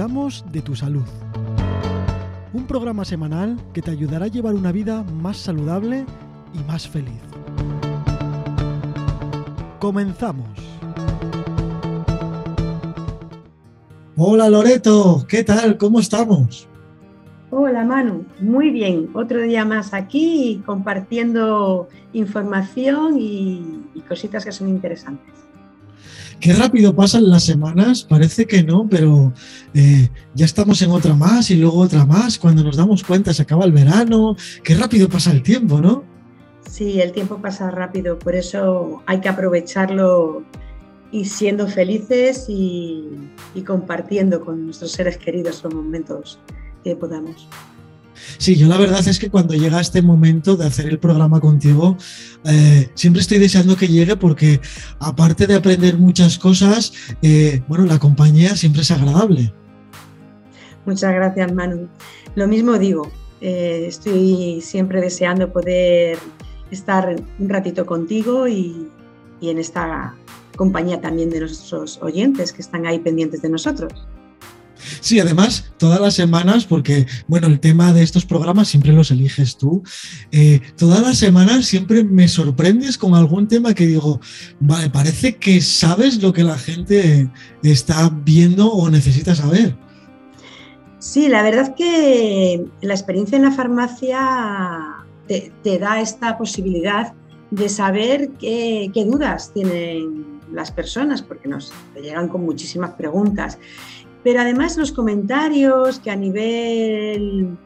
cuidamos de tu salud. Un programa semanal que te ayudará a llevar una vida más saludable y más feliz. Comenzamos. Hola Loreto, ¿qué tal? ¿Cómo estamos? Hola Manu, muy bien. Otro día más aquí compartiendo información y, y cositas que son interesantes. Qué rápido pasan las semanas, parece que no, pero eh, ya estamos en otra más y luego otra más. Cuando nos damos cuenta se acaba el verano. Qué rápido pasa el tiempo, ¿no? Sí, el tiempo pasa rápido, por eso hay que aprovecharlo y siendo felices y, y compartiendo con nuestros seres queridos los momentos que podamos. Sí, yo la verdad es que cuando llega este momento de hacer el programa contigo, eh, siempre estoy deseando que llegue porque aparte de aprender muchas cosas, eh, bueno, la compañía siempre es agradable. Muchas gracias, Manu. Lo mismo digo, eh, estoy siempre deseando poder estar un ratito contigo y, y en esta compañía también de nuestros oyentes que están ahí pendientes de nosotros. Sí, además, todas las semanas, porque, bueno, el tema de estos programas siempre los eliges tú, eh, todas las semanas siempre me sorprendes con algún tema que digo, vale, parece que sabes lo que la gente está viendo o necesita saber. Sí, la verdad que la experiencia en la farmacia te, te da esta posibilidad de saber qué, qué, dudas tienen las personas, porque nos llegan con muchísimas preguntas. Pero además los comentarios que a nivel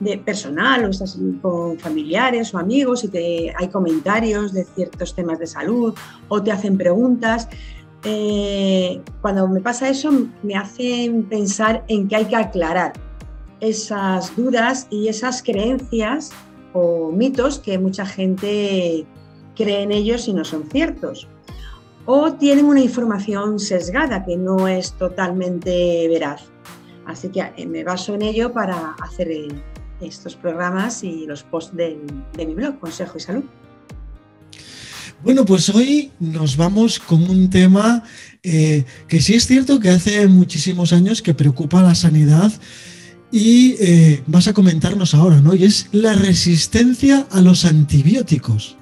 de personal o estás con familiares o amigos y te, hay comentarios de ciertos temas de salud o te hacen preguntas, eh, cuando me pasa eso me hacen pensar en que hay que aclarar esas dudas y esas creencias o mitos que mucha gente cree en ellos y no son ciertos o tienen una información sesgada que no es totalmente veraz. Así que eh, me baso en ello para hacer eh, estos programas y los posts de, mi blog, Consejo y Salud. Bueno, pues hoy nos vamos con un tema eh, que sí es cierto que hace muchísimos años que preocupa a la sanidad y vas a comentarnos ahora, ¿no? Y es la resistencia a los antibióticos.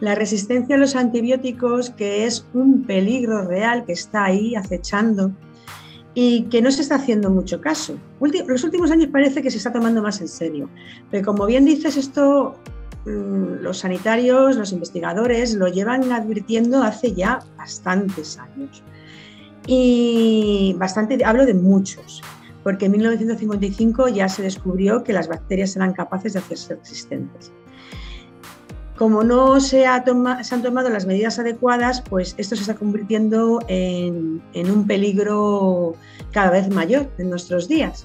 La resistencia a los antibióticos, que es un peligro real que está ahí acechando y que no se está haciendo mucho caso. Los últimos años parece que se está tomando más en serio, pero como bien dices, esto mm, los sanitarios, los investigadores lo llevan advirtiendo hace ya bastantes años. Y bastante, hablo de muchos, porque en 1955 ya se descubrió que las bacterias eran capaces de hacerse resistentes como no se, han tomado las medidas adecuadas, pues esto se está convirtiendo en, en un peligro cada vez mayor en nuestros días.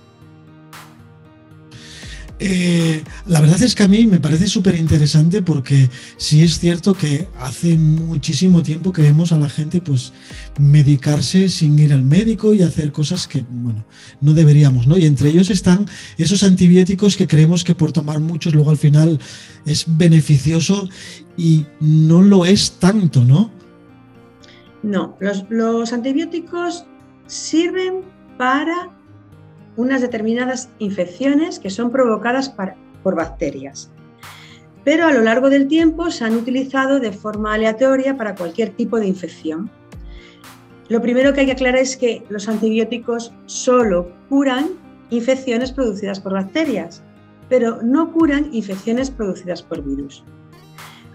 Eh, la verdad es que a mí me parece súper interesante porque sí es cierto que hace muchísimo tiempo que vemos a la gente pues medicarse sin ir al médico y hacer cosas que, bueno, no deberíamos, ¿no? Y entre ellos están esos antibióticos que creemos que por tomar muchos luego al final es beneficioso y no lo es tanto, ¿no? No, los, los antibióticos sirven para unas determinadas infecciones que son provocadas por bacterias. Pero a lo largo del tiempo se han utilizado de forma aleatoria para cualquier tipo de infección. Lo primero que hay que aclarar es que los antibióticos solo curan infecciones producidas por bacterias, pero no curan infecciones producidas por virus.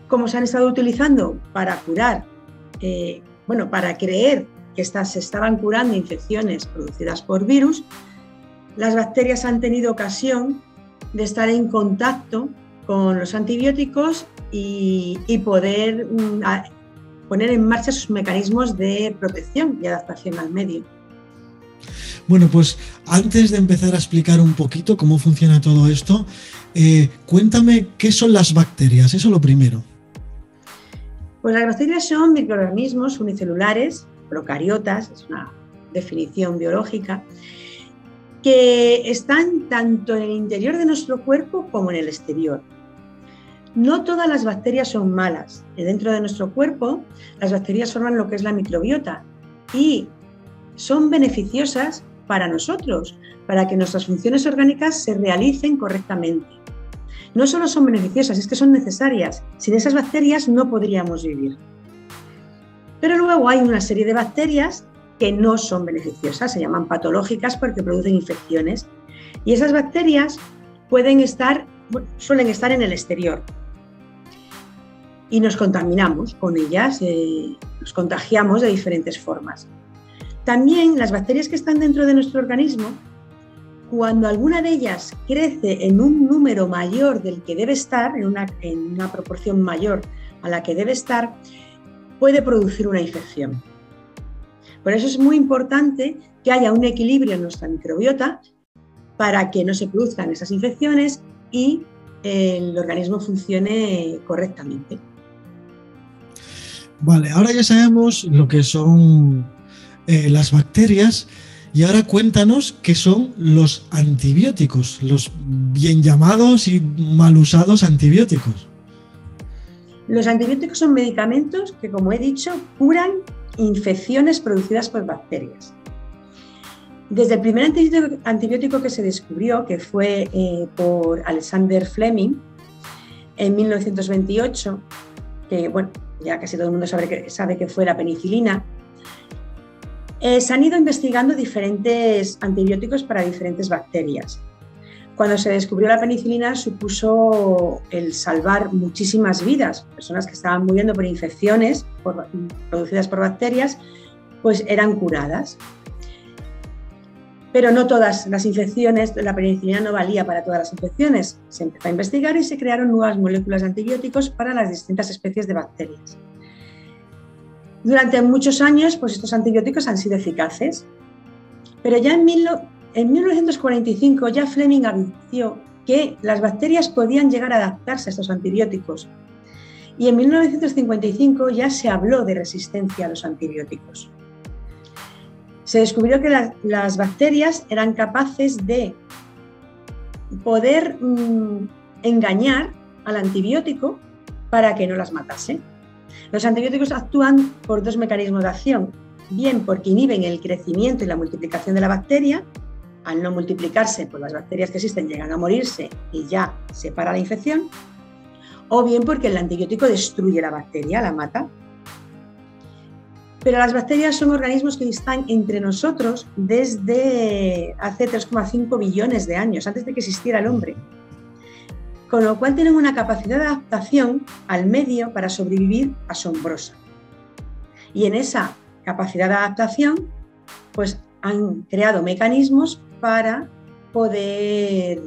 Como se han estado utilizando para curar, eh, bueno, para creer que estas, se estaban curando infecciones producidas por virus, las bacterias han tenido ocasión de estar en contacto con los antibióticos y, y poder mm, a, poner en marcha sus mecanismos de protección y adaptación al medio. Bueno, pues antes de empezar a explicar un poquito cómo funciona todo esto, eh, cuéntame qué son las bacterias, eso lo primero. Pues las bacterias son microorganismos unicelulares, procariotas, es una definición biológica, que están tanto en el interior de nuestro cuerpo como en el exterior. No todas las bacterias son malas. Dentro de nuestro cuerpo, las bacterias forman lo que es la microbiota y son beneficiosas para nosotros, para que nuestras funciones orgánicas se realicen correctamente. No solo son beneficiosas, es que son necesarias. Sin esas bacterias no podríamos vivir. Pero luego hay una serie de bacterias que no son beneficiosas, se llaman patológicas porque producen infecciones. Y esas bacterias pueden estar, suelen estar en el exterior. Y nos contaminamos con ellas, eh, nos contagiamos de diferentes formas. También las bacterias que están dentro de nuestro organismo, cuando alguna de ellas crece en un número mayor del que debe estar, en una, en una proporción mayor a la que debe estar, puede producir una infección. Por eso es muy importante que haya un equilibrio en nuestra microbiota para que no se produzcan esas infecciones y el organismo funcione correctamente. Vale, ahora ya sabemos lo que son eh, las bacterias y ahora cuéntanos qué son los antibióticos, los bien llamados y mal usados antibióticos. Los antibióticos son medicamentos que, como he dicho, curan infecciones producidas por bacterias. Desde el primer antibiótico que se descubrió, que fue eh, por Alexander Fleming en 1928, que bueno, ya casi todo el mundo sabe que, fue la penicilina, eh, se han ido investigando diferentes antibióticos para diferentes bacterias. Cuando se descubrió la penicilina supuso el salvar muchísimas vidas, personas que estaban muriendo por infecciones producidas por bacterias, pues eran curadas. Pero no todas las infecciones, la penicilina no valía para todas las infecciones. Se empezó a investigar y se crearon nuevas moléculas de antibióticos para las distintas especies de bacterias. Durante muchos años, pues estos antibióticos han sido eficaces, pero ya en, en 1945 ya Fleming advirtió que las bacterias podían llegar a adaptarse a estos antibióticos. Y en 1955 ya se habló de resistencia a los antibióticos. Se descubrió que las bacterias eran capaces de poder mm, engañar al antibiótico para que no las matase. Los antibióticos actúan por dos mecanismos de acción, bien porque inhiben el crecimiento y la multiplicación de la bacteria al no multiplicarse, pues las bacterias que existen llegan a morirse y ya se para la infección, o bien porque el antibiótico destruye la bacteria, la mata. Pero las bacterias son organismos que están entre nosotros desde hace 3,5 billones de años, antes de que existiera el hombre. Con lo cual tienen una capacidad de adaptación al medio para sobrevivir asombrosa. Y en esa capacidad de adaptación, pues han creado mecanismos para poder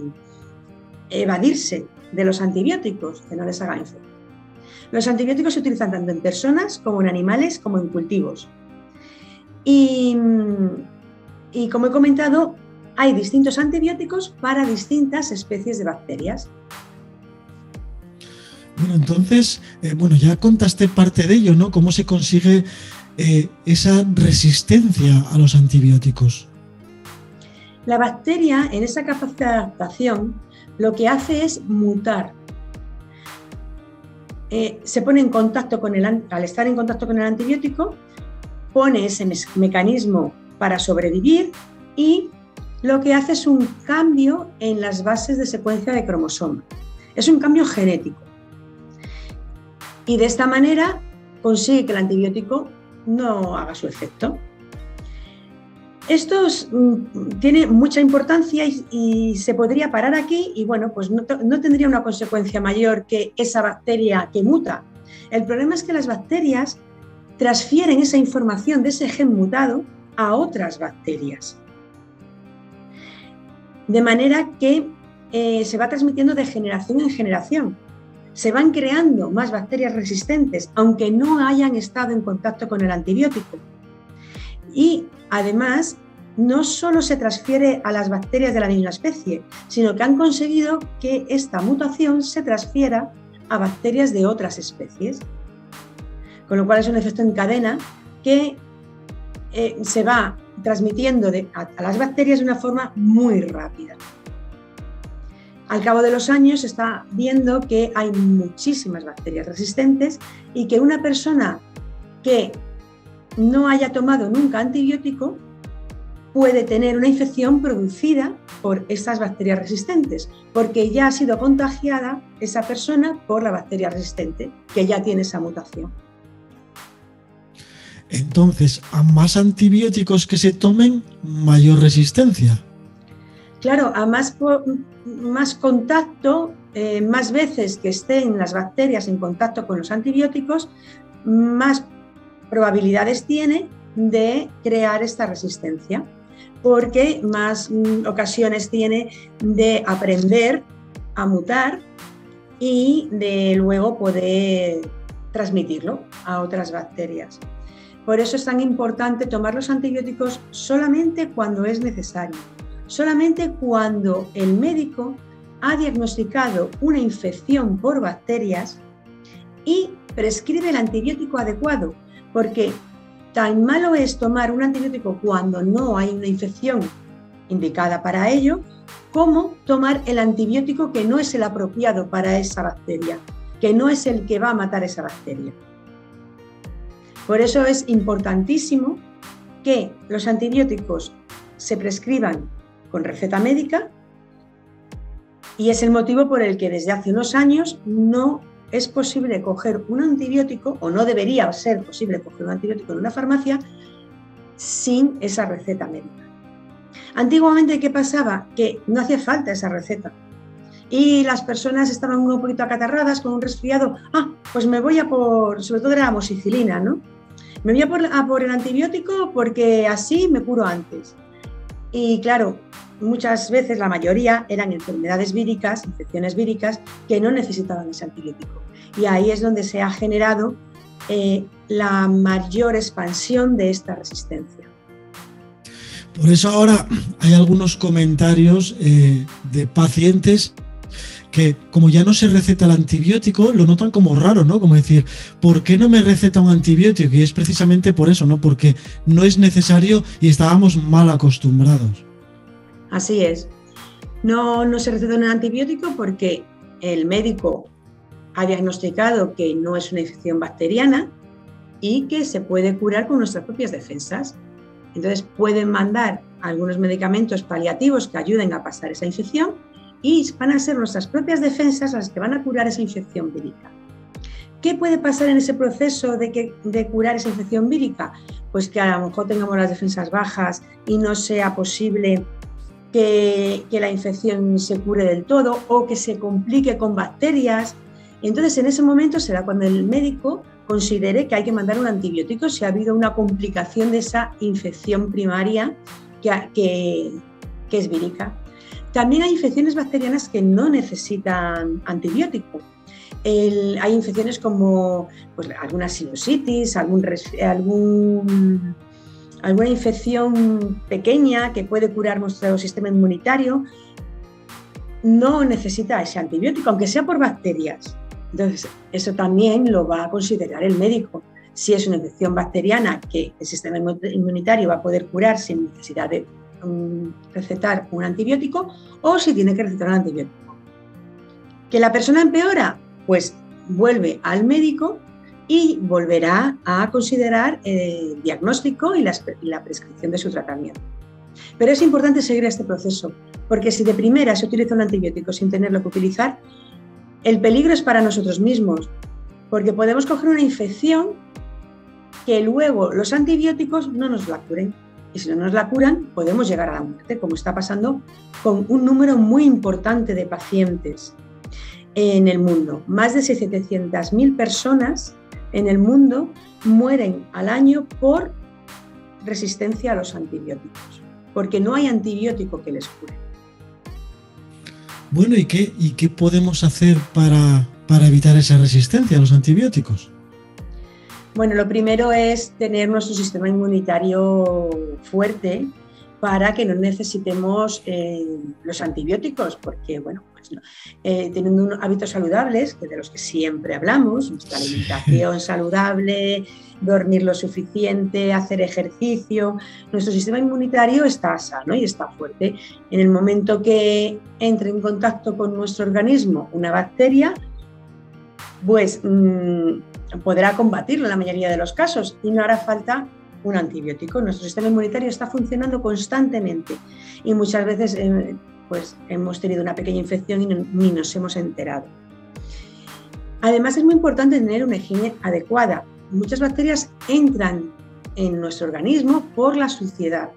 evadirse de los antibióticos, que no les hagan efecto. Los antibióticos se utilizan tanto en personas como en animales como en cultivos. Y, y como he comentado, hay distintos antibióticos para distintas especies de bacterias. Bueno, entonces, eh, bueno, ya contaste parte de ello, ¿no? ¿Cómo se consigue eh, esa resistencia a los antibióticos? La bacteria, en esa capacidad de adaptación, lo que hace es mutar. Eh, se pone en contacto con el, al estar en contacto con el antibiótico, pone ese mecanismo para sobrevivir y lo que hace es un cambio en las bases de secuencia de cromosoma. Es un cambio genético. Y de esta manera consigue que el antibiótico no haga su efecto. Esto mm, tiene mucha importancia y, se podría parar aquí y bueno, pues no, tendría una consecuencia mayor que esa bacteria que muta. El problema es que las bacterias transfieren esa información de ese gen mutado a otras bacterias. De manera que eh, se va transmitiendo de generación en generación. Se van creando más bacterias resistentes, aunque no hayan estado en contacto con el antibiótico. Y además no solo se transfiere a las bacterias de la misma especie, sino que han conseguido que esta mutación se transfiera a bacterias de otras especies. Con lo cual es un efecto en cadena que eh, se va transmitiendo a, las bacterias de una forma muy rápida. Al cabo de los años se está viendo que hay muchísimas bacterias resistentes y que una persona que no haya tomado nunca antibiótico puede tener una infección producida por estas bacterias resistentes, porque ya ha sido contagiada esa persona por la bacteria resistente, que ya tiene esa mutación. Entonces, a más antibióticos que se tomen, mayor resistencia. Claro, a más, más contacto, eh, más veces que estén las bacterias en contacto con los antibióticos, más probabilidades tiene de crear esta resistencia porque más mm, ocasiones tiene de aprender a mutar y de luego poder transmitirlo a otras bacterias. Por eso es tan importante tomar los antibióticos solamente cuando es necesario, solamente cuando el médico ha diagnosticado una infección por bacterias y prescribe el antibiótico adecuado, porque Tan malo es tomar un antibiótico cuando no hay una infección indicada para ello, como tomar el antibiótico que no es el apropiado para esa bacteria, que no es el que va a matar esa bacteria. Por eso es importantísimo que los antibióticos se prescriban con receta médica y es el motivo por el que desde hace unos años no es posible coger un antibiótico, o no debería ser posible coger un antibiótico en una farmacia, sin esa receta médica. Antiguamente, ¿qué pasaba? Que no hacía falta esa receta. Y las personas estaban un poquito acatarradas con un resfriado. Ah, pues me voy a por, sobre todo era la mosicilina, ¿no? Me voy a por, a por el antibiótico porque así me curo antes. Y claro, muchas veces, la mayoría, eran enfermedades víricas, infecciones víricas, que no necesitaban ese antibiótico. Y ahí es donde se ha generado eh, la mayor expansión de esta resistencia. Por eso ahora hay algunos comentarios eh, de pacientes que como ya no se receta el antibiótico, lo notan como raro, ¿no? Como decir, ¿por qué no me receta un antibiótico? Y es precisamente por eso, ¿no? Porque no es necesario y estábamos mal acostumbrados. Así es. No, no se receta un antibiótico porque el médico ha diagnosticado que no es una infección bacteriana y que se puede curar con nuestras propias defensas. Entonces pueden mandar algunos medicamentos paliativos que ayuden a pasar esa infección y van a ser nuestras propias defensas las que van a curar esa infección vírica. ¿Qué puede pasar en ese proceso de, que, curar esa infección vírica? Pues que a lo mejor tengamos las defensas bajas y no sea posible que, la infección se cure del todo o que se complique con bacterias. Entonces, en ese momento será cuando el médico considere que hay que mandar un antibiótico si ha habido una complicación de esa infección primaria que, es vírica. También hay infecciones bacterianas que no necesitan antibiótico. hay infecciones como pues, alguna sinusitis, algún, algún alguna infección pequeña que puede curar nuestro sistema inmunitario, no necesita ese antibiótico, aunque sea por bacterias. Entonces, eso también lo va a considerar el médico. Si es una infección bacteriana que el sistema inmunitario va a poder curar sin necesidad de um, recetar un antibiótico o si tiene que recetar un antibiótico. ¿Que la persona empeora? Pues vuelve al médico y volverá a considerar el diagnóstico y la, prescripción de su tratamiento. Pero es importante seguir este proceso, porque si de primera se utiliza un antibiótico sin tenerlo que utilizar, el peligro es para nosotros mismos, porque podemos coger una infección que luego los antibióticos no nos la curen. Y si no nos la curan, podemos llegar a la muerte, como está pasando con un número muy importante de pacientes en el mundo. Más de 700.000 personas en el mundo mueren al año por resistencia a los antibióticos, porque no hay antibiótico que les cure. Bueno, ¿y qué, y qué podemos hacer para, para evitar esa resistencia a los antibióticos? Bueno, lo primero es tener nuestro sistema inmunitario fuerte para que no necesitemos eh, los antibióticos, porque bueno, pues eh, teniendo unos hábitos saludables, que de los que siempre hablamos, nuestra alimentación saludable, dormir lo suficiente, hacer ejercicio, nuestro sistema inmunitario está sano y está fuerte. En el momento que entre en contacto con nuestro organismo una bacteria, pues mm, podrá combatirlo en la mayoría de los casos y no hará falta un antibiótico. Nuestro sistema inmunitario está funcionando constantemente y muchas veces eh, pues, hemos tenido una pequeña infección y ni nos hemos enterado. Además es muy importante tener una higiene adecuada. Muchas bacterias entran en nuestro organismo por la suciedad,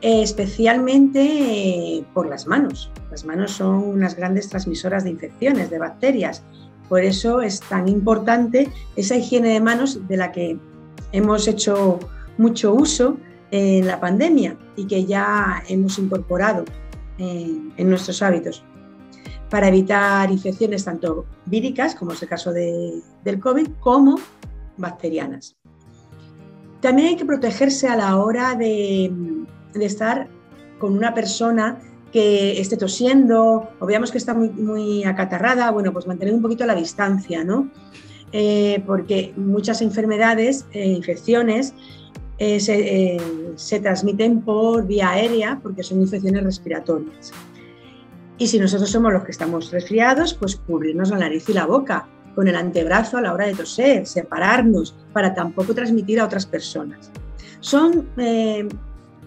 especialmente eh, por las manos. Las manos son unas grandes transmisoras de infecciones, de bacterias. Por eso es tan importante esa higiene de manos de la que hemos hecho mucho uso en la pandemia y que ya hemos incorporado en, nuestros hábitos para evitar infecciones tanto víricas, como es el caso del COVID, como bacterianas. También hay que protegerse a la hora de, estar con una persona que esté tosiendo o veamos que está muy, acatarrada, bueno, pues mantener un poquito la distancia, ¿no? Eh, porque muchas enfermedades, e infecciones, eh, se, se, transmiten por vía aérea porque son infecciones respiratorias. Y si nosotros somos los que estamos resfriados, pues cubrirnos la nariz y la boca con el antebrazo a la hora de toser, separarnos para tampoco transmitir a otras personas. Son eh,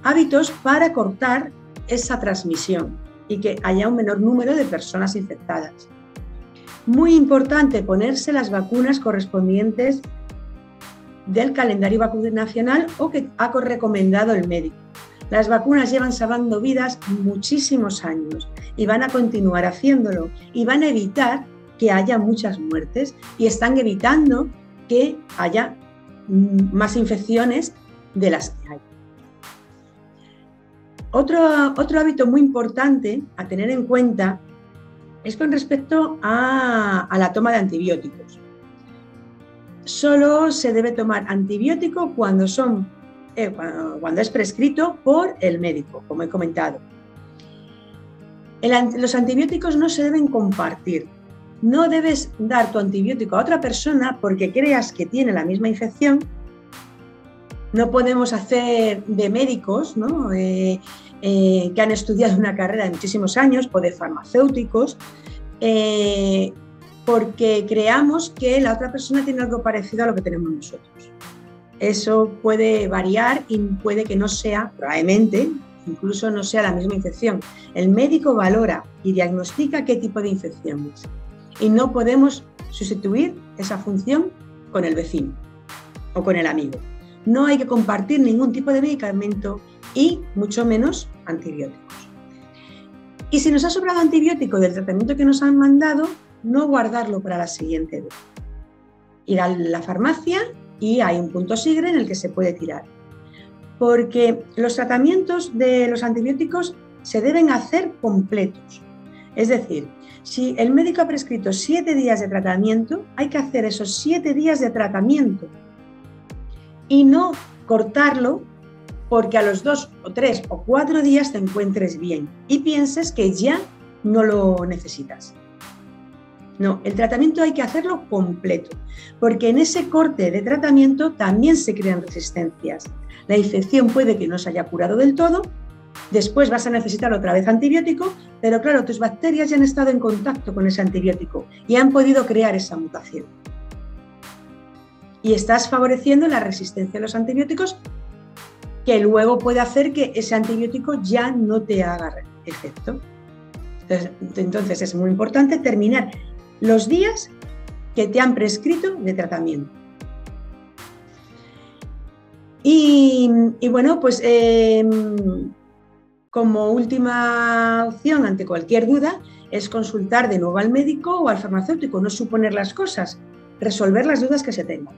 hábitos para cortar esa transmisión y que haya un menor número de personas infectadas. Muy importante ponerse las vacunas correspondientes del calendario vacunacional o que ha recomendado el médico. Las vacunas llevan salvando vidas muchísimos años y van a continuar haciéndolo y van a evitar que haya muchas muertes y están evitando que haya más infecciones de las que hay. Otro, otro hábito muy importante a tener en cuenta es con respecto a, la toma de antibióticos. Solo se debe tomar antibiótico cuando, son, eh, cuando es prescrito por el médico, como he comentado. los antibióticos no se deben compartir. No debes dar tu antibiótico a otra persona porque creas que tiene la misma infección. No podemos hacer de médicos eh, eh, que han estudiado una carrera de muchísimos años o de farmacéuticos eh, porque creamos que la otra persona tiene algo parecido a lo que tenemos nosotros. Eso puede variar y puede que no sea, probablemente, incluso no sea la misma infección. El médico valora y diagnostica qué tipo de infección es y no podemos sustituir esa función con el vecino o con el amigo. No hay que compartir ningún tipo de medicamento y mucho menos antibióticos. Y si nos ha sobrado antibiótico del tratamiento que nos han mandado, no guardarlo para la siguiente vez. Ir a la farmacia y hay un punto sigre en el que se puede tirar. Porque los tratamientos de los antibióticos se deben hacer completos. Es decir, si el médico ha prescrito siete días de tratamiento, hay que hacer esos siete días de tratamiento y no cortarlo porque a los dos o tres o cuatro días te encuentres bien y pienses que ya no lo necesitas. No, el tratamiento hay que hacerlo completo, porque en ese corte de tratamiento también se crean resistencias. La infección puede que no se haya curado del todo, Después vas a necesitar otra vez antibiótico, pero claro, tus bacterias ya han estado en contacto con ese antibiótico y han podido crear esa mutación. Y estás favoreciendo la resistencia a los antibióticos que luego puede hacer que ese antibiótico ya no te haga efecto. Entonces, es muy importante terminar los días que te han prescrito de tratamiento. Y, bueno, pues em, como última opción ante cualquier duda es consultar de nuevo al médico o al farmacéutico, no suponer las cosas, resolver las dudas que se tengan.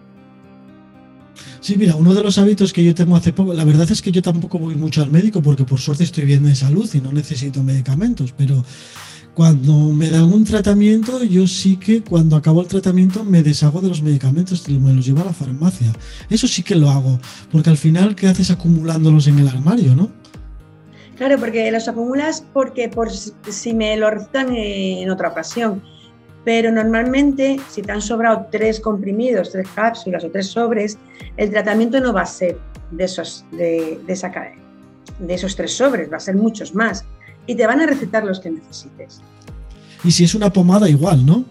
Sí, mira, uno de los hábitos que yo tengo hace poco, la verdad es que yo tampoco voy mucho al médico porque por suerte estoy bien de salud y no necesito medicamentos, pero cuando me dan un tratamiento, yo sí que cuando acabo el tratamiento me deshago de los medicamentos me los llevo a la farmacia. Eso sí que lo hago, porque al final, ¿qué haces acumulándolos en el armario, no? Claro, porque los acumulas porque por si me lo recetan en otra ocasión. Pero normalmente, si te han sobrado tres comprimidos, tres cápsulas o tres sobres, el tratamiento no va a ser de esos, de, esa, de esos tres sobres, va a ser muchos más. Y te van a recetar los que necesites. Y si es una pomada, igual, ¿no?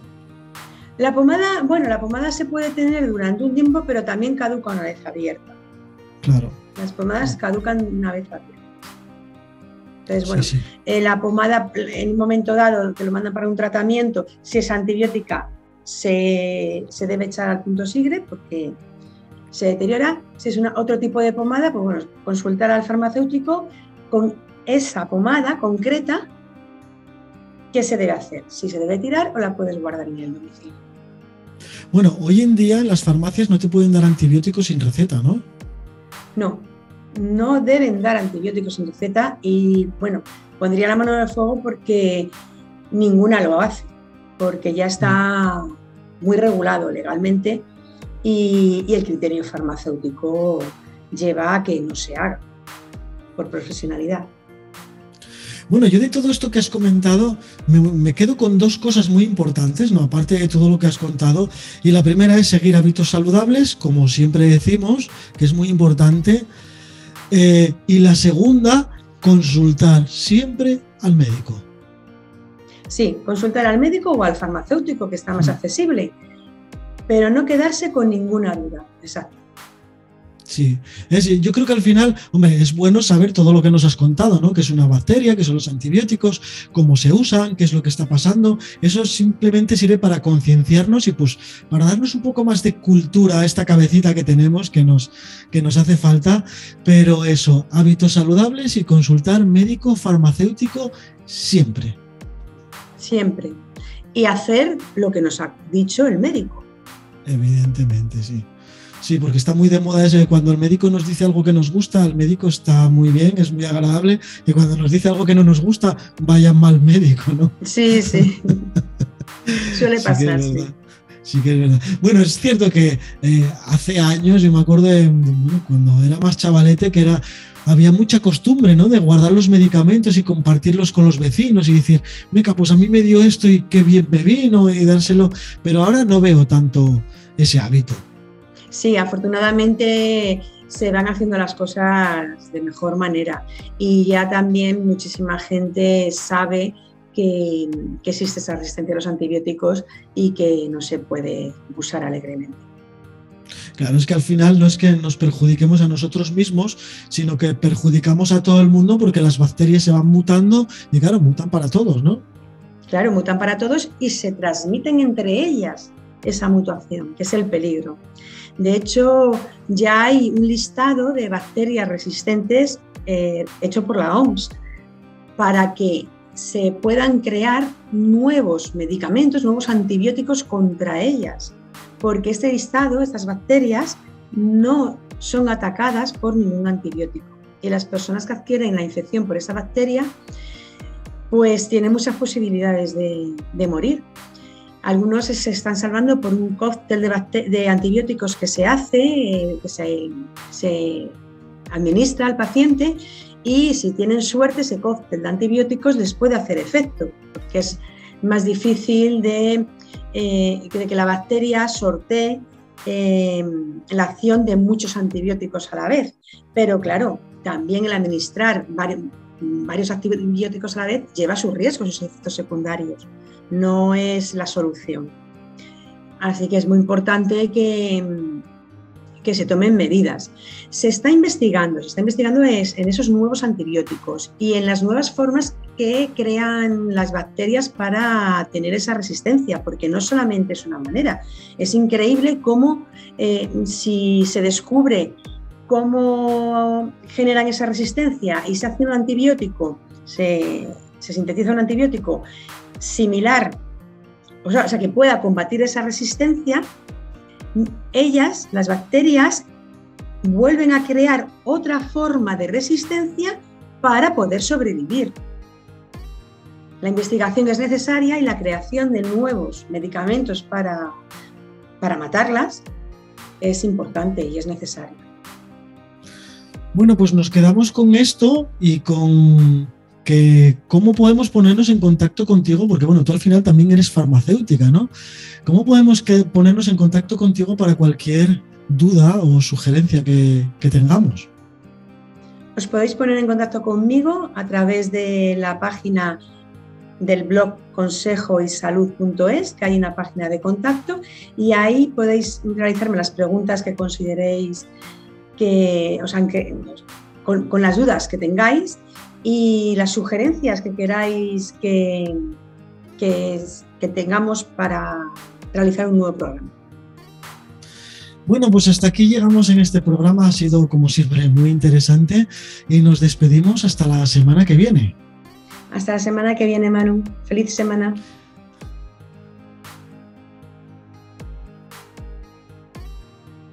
La pomada, bueno, la pomada se puede tener durante un tiempo, pero también caduca una vez abierta. Claro. Las pomadas caducan una vez día. Entonces, bueno, eh, la pomada en un momento dado te lo mandan para un tratamiento, si es antibiótica, se, debe echar al punto sigre porque se deteriora. Si es una, otro tipo de pomada, pues bueno, consultar al farmacéutico con esa pomada concreta, ¿qué se debe hacer? Si se debe tirar o la puedes guardar en el domicilio. Bueno, hoy en día las farmacias no te pueden dar antibióticos sin receta, ¿no? No, no deben dar antibióticos sin receta y bueno, pondría la mano en el fuego porque ninguna lo hace, porque ya está muy regulado legalmente y, el criterio farmacéutico lleva a que no se haga por profesionalidad. Bueno, yo de todo esto que has comentado me, quedo con dos cosas muy importantes, ¿no? Aparte de todo lo que has contado. Y la primera es seguir hábitos saludables, como siempre decimos, que es muy importante. Eh, y la segunda, consultar siempre al médico. Sí, consultar al médico o al farmacéutico, que está más mm. accesible, pero no quedarse con ninguna duda. Exacto. Sí, yo creo que al final, hombre, es bueno saber todo lo que nos has contado, ¿no? Que es una bacteria, que son los antibióticos, cómo se usan, qué es lo que está pasando. Eso simplemente sirve para concienciarnos y pues para darnos un poco más de cultura a esta cabecita que tenemos que nos, que nos hace falta. Pero eso, hábitos saludables y consultar médico, farmacéutico siempre. Siempre. Y hacer lo que nos ha dicho el médico. Evidentemente, sí. Sí, porque está muy de moda eso de cuando el médico nos dice algo que nos gusta, el médico está muy bien, es muy agradable, y cuando nos dice algo que no nos gusta, vaya mal médico, ¿no? Sí, sí. Suele pasar, sí. Sí que es verdad. Bueno, es cierto que eh, hace años, yo me acuerdo de, cuando era más chavalete, que era había mucha costumbre, ¿no? De guardar los medicamentos y compartirlos con los vecinos y decir, venga, pues a mí me dio esto y qué bien me vino y dárselo. Pero ahora no veo tanto ese hábito. Sí, afortunadamente se van haciendo las cosas de mejor manera y ya también muchísima gente sabe que, existe esa resistencia a los antibióticos y que no se puede usar alegremente. Claro, es que al final no es que nos perjudiquemos a nosotros mismos, sino que perjudicamos a todo el mundo porque las bacterias se van mutando y claro, mutan para todos, ¿no? Claro, mutan para todos y se transmiten entre ellas esa mutación, que es el peligro. De hecho, ya hay un listado de bacterias resistentes eh, hecho por la OMS para que se puedan crear nuevos medicamentos, nuevos antibióticos contra ellas, porque este listado, estas bacterias, no son atacadas por ningún antibiótico. Y las personas que adquieren la infección por esa bacteria, pues tienen muchas posibilidades de, de morir. Algunos se están salvando por un cóctel de, antibióticos que se hace, eh, que se, administra al paciente y si tienen suerte ese cóctel de antibióticos les puede hacer efecto, porque es más difícil de, eh, que la bacteria sortee eh, la acción de muchos antibióticos a la vez. Pero claro, también el administrar varios, varios antibióticos a la vez lleva sus riesgos, sus efectos secundarios no es la solución. Así que es muy importante que, que se tomen medidas. Se está investigando, se está investigando en esos nuevos antibióticos y en las nuevas formas que crean las bacterias para tener esa resistencia, porque no solamente es una manera, es increíble cómo eh, si se descubre cómo generan esa resistencia y se hace un antibiótico, se, sintetiza un antibiótico similar, o sea, que pueda combatir esa resistencia, ellas, las bacterias, vuelven a crear otra forma de resistencia para poder sobrevivir. La investigación es necesaria y la creación de nuevos medicamentos para, para matarlas es importante y es necesaria. Bueno, pues nos quedamos con esto y con que cómo podemos ponernos en contacto contigo, porque bueno, tú al final también eres farmacéutica, ¿no? ¿Cómo podemos ponernos en contacto contigo para cualquier duda o sugerencia que, tengamos? Os podéis poner en contacto conmigo a través de la página del blog consejoysalud.es, que hay una página de contacto, y ahí podéis realizarme las preguntas que consideréis que, o sea, que, con, con, las dudas que tengáis y las sugerencias que queráis que, que, que tengamos para realizar un nuevo programa. Bueno, pues hasta aquí llegamos en este programa. Ha sido, como siempre, muy interesante y nos despedimos hasta la semana que viene. Hasta la semana que viene, Manu. Feliz semana.